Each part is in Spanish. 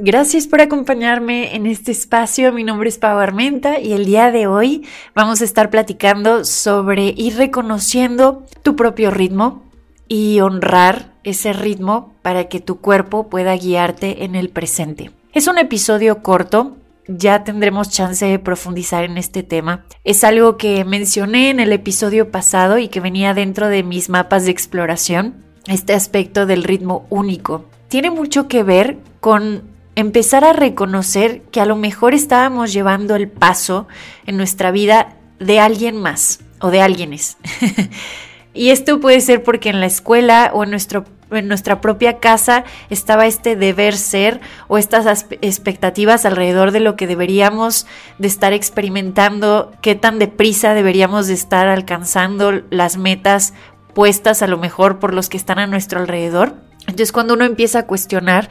Gracias por acompañarme en este espacio. Mi nombre es Pau Armenta y el día de hoy vamos a estar platicando sobre ir reconociendo tu propio ritmo y honrar ese ritmo para que tu cuerpo pueda guiarte en el presente. Es un episodio corto, ya tendremos chance de profundizar en este tema. Es algo que mencioné en el episodio pasado y que venía dentro de mis mapas de exploración, este aspecto del ritmo único. Tiene mucho que ver con empezar a reconocer que a lo mejor estábamos llevando el paso en nuestra vida de alguien más o de alguienes. y esto puede ser porque en la escuela o en, nuestro, en nuestra propia casa estaba este deber ser o estas expectativas alrededor de lo que deberíamos de estar experimentando, qué tan deprisa deberíamos de estar alcanzando las metas puestas a lo mejor por los que están a nuestro alrededor. Entonces cuando uno empieza a cuestionar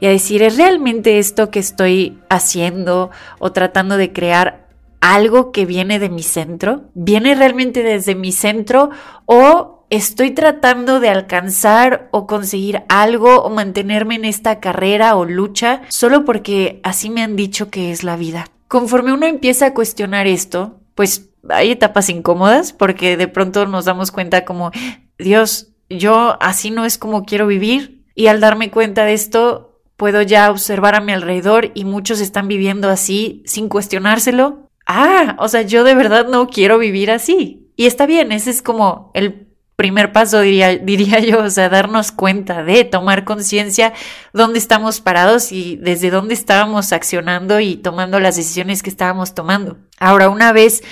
y a decir, ¿es realmente esto que estoy haciendo o tratando de crear algo que viene de mi centro? ¿Viene realmente desde mi centro o estoy tratando de alcanzar o conseguir algo o mantenerme en esta carrera o lucha solo porque así me han dicho que es la vida? Conforme uno empieza a cuestionar esto, pues hay etapas incómodas porque de pronto nos damos cuenta como, Dios, yo así no es como quiero vivir. Y al darme cuenta de esto, puedo ya observar a mi alrededor y muchos están viviendo así sin cuestionárselo. Ah, o sea, yo de verdad no quiero vivir así. Y está bien, ese es como el primer paso, diría, yo, o sea, darnos cuenta de tomar conciencia dónde estamos parados y desde dónde estábamos accionando y tomando las decisiones que estábamos tomando. Ahora, una vez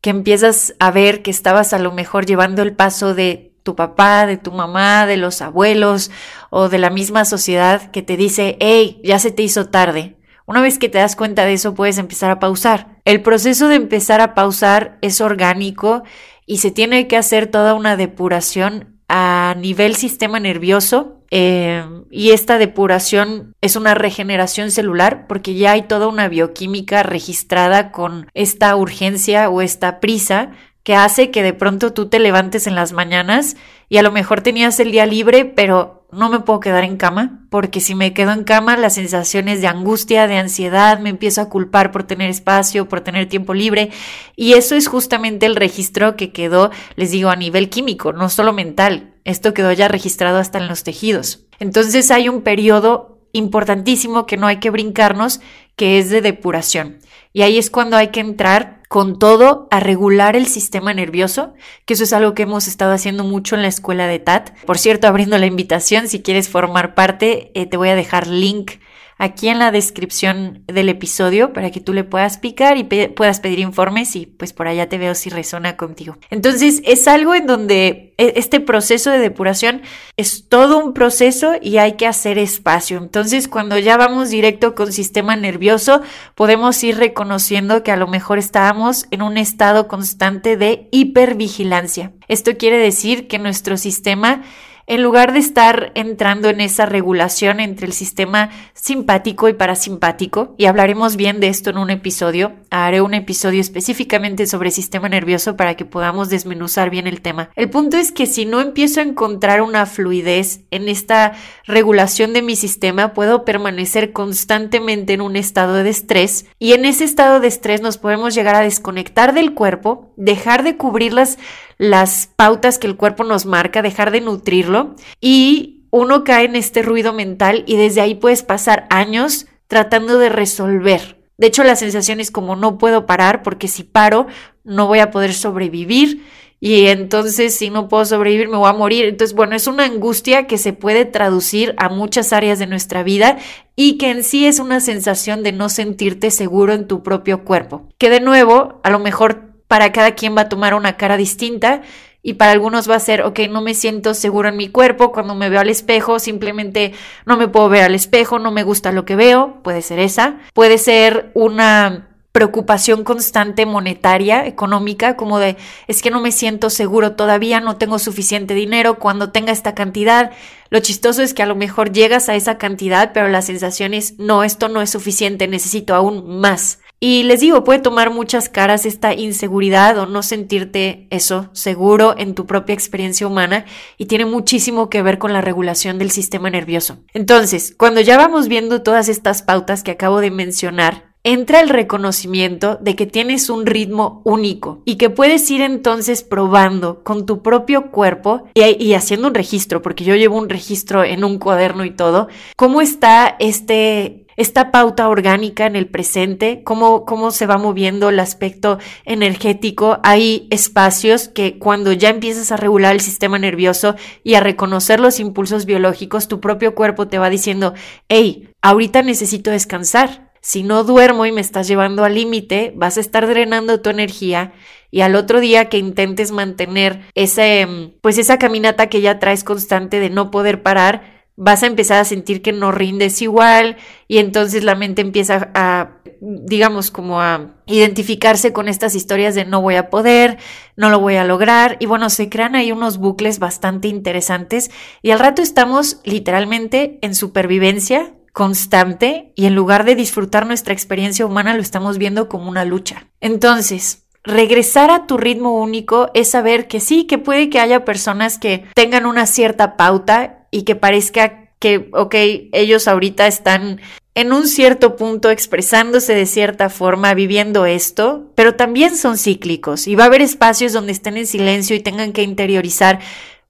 que empiezas a ver que estabas a lo mejor llevando el paso de tu papá, de tu mamá, de los abuelos o de la misma sociedad que te dice, hey, ya se te hizo tarde. Una vez que te das cuenta de eso, puedes empezar a pausar. El proceso de empezar a pausar es orgánico y se tiene que hacer toda una depuración a nivel sistema nervioso eh, y esta depuración es una regeneración celular porque ya hay toda una bioquímica registrada con esta urgencia o esta prisa que hace que de pronto tú te levantes en las mañanas y a lo mejor tenías el día libre, pero no me puedo quedar en cama, porque si me quedo en cama las sensaciones de angustia, de ansiedad, me empiezo a culpar por tener espacio, por tener tiempo libre, y eso es justamente el registro que quedó, les digo, a nivel químico, no solo mental, esto quedó ya registrado hasta en los tejidos. Entonces hay un periodo importantísimo que no hay que brincarnos, que es de depuración. Y ahí es cuando hay que entrar con todo a regular el sistema nervioso, que eso es algo que hemos estado haciendo mucho en la escuela de TAT. Por cierto, abriendo la invitación, si quieres formar parte, eh, te voy a dejar link aquí en la descripción del episodio para que tú le puedas picar y puedas pedir informes y pues por allá te veo si resuena contigo. Entonces es algo en donde e, este proceso de depuración es todo un proceso y hay que hacer espacio. Entonces cuando ya vamos directo con sistema nervioso podemos ir reconociendo que a lo mejor estábamos en un estado constante de hipervigilancia. Esto quiere decir que nuestro sistema en lugar de estar entrando en esa regulación entre el sistema simpático y parasimpático, y hablaremos bien de esto en un episodio, haré un episodio específicamente sobre sistema nervioso para que podamos desmenuzar bien el tema. El punto es que si no empiezo a encontrar una fluidez en esta regulación de mi sistema, puedo permanecer constantemente en un estado de estrés y en ese estado de estrés nos podemos llegar a desconectar del cuerpo, dejar de cubrir las, las pautas que el cuerpo nos marca, dejar de nutrirlo y uno cae en este ruido mental y desde ahí puedes pasar años tratando de resolver. De hecho, la sensación es como no puedo parar porque si paro no voy a poder sobrevivir y entonces si no puedo sobrevivir me voy a morir. Entonces, bueno, es una angustia que se puede traducir a muchas áreas de nuestra vida y que en sí es una sensación de no sentirte seguro en tu propio cuerpo. Que de nuevo, a lo mejor para cada quien va a tomar una cara distinta y para algunos va a ser, ok, no me siento seguro en mi cuerpo, cuando me veo al espejo, simplemente no me puedo ver al espejo, no me gusta lo que veo, puede ser esa, puede ser una preocupación constante monetaria, económica, como de es que no me siento seguro todavía, no tengo suficiente dinero, cuando tenga esta cantidad. Lo chistoso es que a lo mejor llegas a esa cantidad, pero la sensación es no, esto no es suficiente, necesito aún más. Y les digo, puede tomar muchas caras esta inseguridad o no sentirte eso seguro en tu propia experiencia humana y tiene muchísimo que ver con la regulación del sistema nervioso. Entonces, cuando ya vamos viendo todas estas pautas que acabo de mencionar, entra el reconocimiento de que tienes un ritmo único y que puedes ir entonces probando con tu propio cuerpo y, haciendo un registro, porque yo llevo un registro en un cuaderno y todo, cómo está este esta pauta orgánica en el presente, cómo, cómo se va moviendo el aspecto energético. Hay espacios que cuando ya empiezas a regular el sistema nervioso y a reconocer los impulsos biológicos, tu propio cuerpo te va diciendo, hey, ahorita necesito descansar si no duermo y me estás llevando al límite, vas a estar drenando tu energía y al otro día que intentes mantener ese, mm, pues esa caminata que ya traes constante de no poder parar, vas a empezar a sentir que no rindes igual y entonces la mente empieza a, digamos, como a identificarse con estas historias de no voy a poder, no lo voy a lograr y bueno, se crean ahí unos bucles bastante interesantes y al rato estamos literalmente en supervivencia constante y en lugar de disfrutar nuestra experiencia humana lo estamos viendo como una lucha. Entonces, regresar a tu ritmo único es saber que sí, que puede que haya personas que tengan una cierta pauta y que parezca que, ok, ellos ahorita están en un cierto punto expresándose de cierta forma, viviendo esto, pero también son cíclicos y va a haber espacios donde estén en silencio y tengan que interiorizar,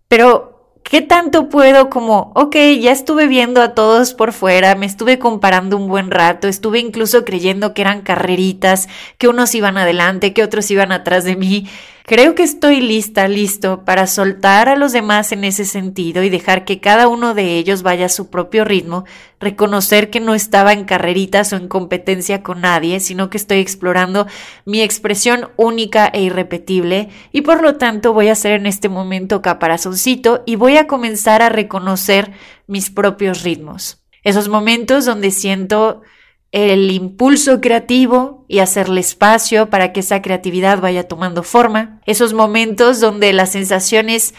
pero ¿Qué tanto puedo como, ok, ya estuve viendo a todos por fuera, me estuve comparando un buen rato, estuve incluso creyendo que eran carreritas, que unos iban adelante, que otros iban atrás de mí, Creo que estoy lista, listo para soltar a los demás en ese sentido y dejar que cada uno de ellos vaya a su propio ritmo, reconocer que no estaba en carreritas o en competencia con nadie, sino que estoy explorando mi expresión única e irrepetible y por lo tanto voy a hacer en este momento caparazoncito y voy a comenzar a reconocer mis propios ritmos. Esos momentos donde siento el impulso creativo y hacerle espacio para que esa creatividad vaya tomando forma. Esos momentos donde las sensaciones,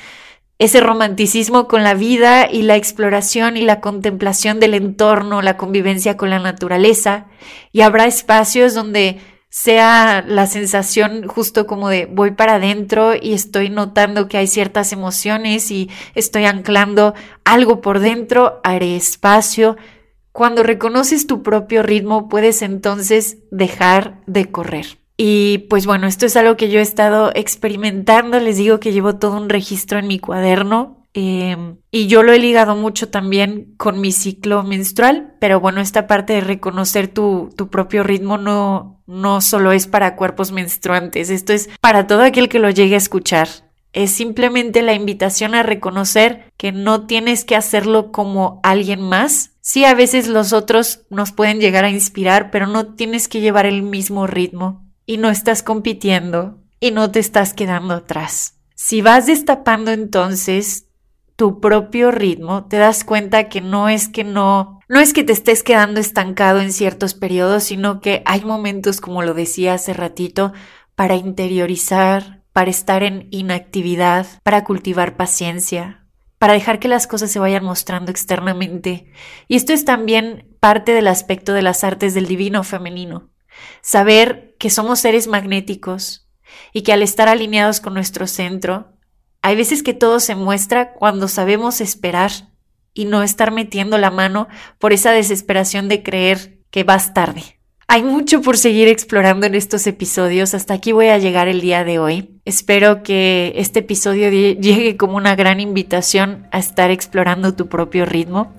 ese romanticismo con la vida y la exploración y la contemplación del entorno, la convivencia con la naturaleza. Y habrá espacios donde sea la sensación justo como de voy para adentro y estoy notando que hay ciertas emociones y estoy anclando algo por dentro, haré espacio, cuando reconoces tu propio ritmo, puedes entonces dejar de correr. Y pues bueno, esto es algo que yo he estado experimentando. Les digo que llevo todo un registro en mi cuaderno. Em, y yo lo he ligado mucho también con mi ciclo menstrual, pero bueno, esta parte de reconocer tu, tu propio ritmo no, no solo es para cuerpos menstruantes, esto es para todo aquel que lo llegue a escuchar. Es simplemente la invitación a reconocer que no tienes que hacerlo como alguien más, Sí, a veces los otros nos pueden llegar a inspirar, pero no tienes que llevar el mismo ritmo y no estás compitiendo y no te estás quedando atrás. Si vas destapando entonces tu propio ritmo, te das cuenta que no es que no, no es que te estés quedando estancado en ciertos periodos, sino que hay momentos, como lo decía hace ratito, para interiorizar, para estar en inactividad, para cultivar paciencia, para dejar que las cosas se vayan mostrando externamente. Y esto es también parte del aspecto de las artes del divino femenino. Saber que somos seres magnéticos y que al estar alineados con nuestro centro, hay veces que todo se muestra cuando sabemos esperar y no estar metiendo la mano por esa desesperación de creer que vas tarde. Hay mucho por seguir explorando en estos episodios. Hasta aquí voy a llegar el día de hoy. Espero que este episodio llegue como una gran invitación a estar explorando tu propio ritmo.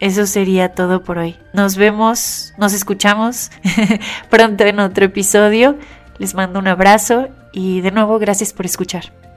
Eso sería todo por hoy. Nos vemos, nos escuchamos pronto en otro episodio. Les mando un abrazo y de nuevo gracias por escuchar.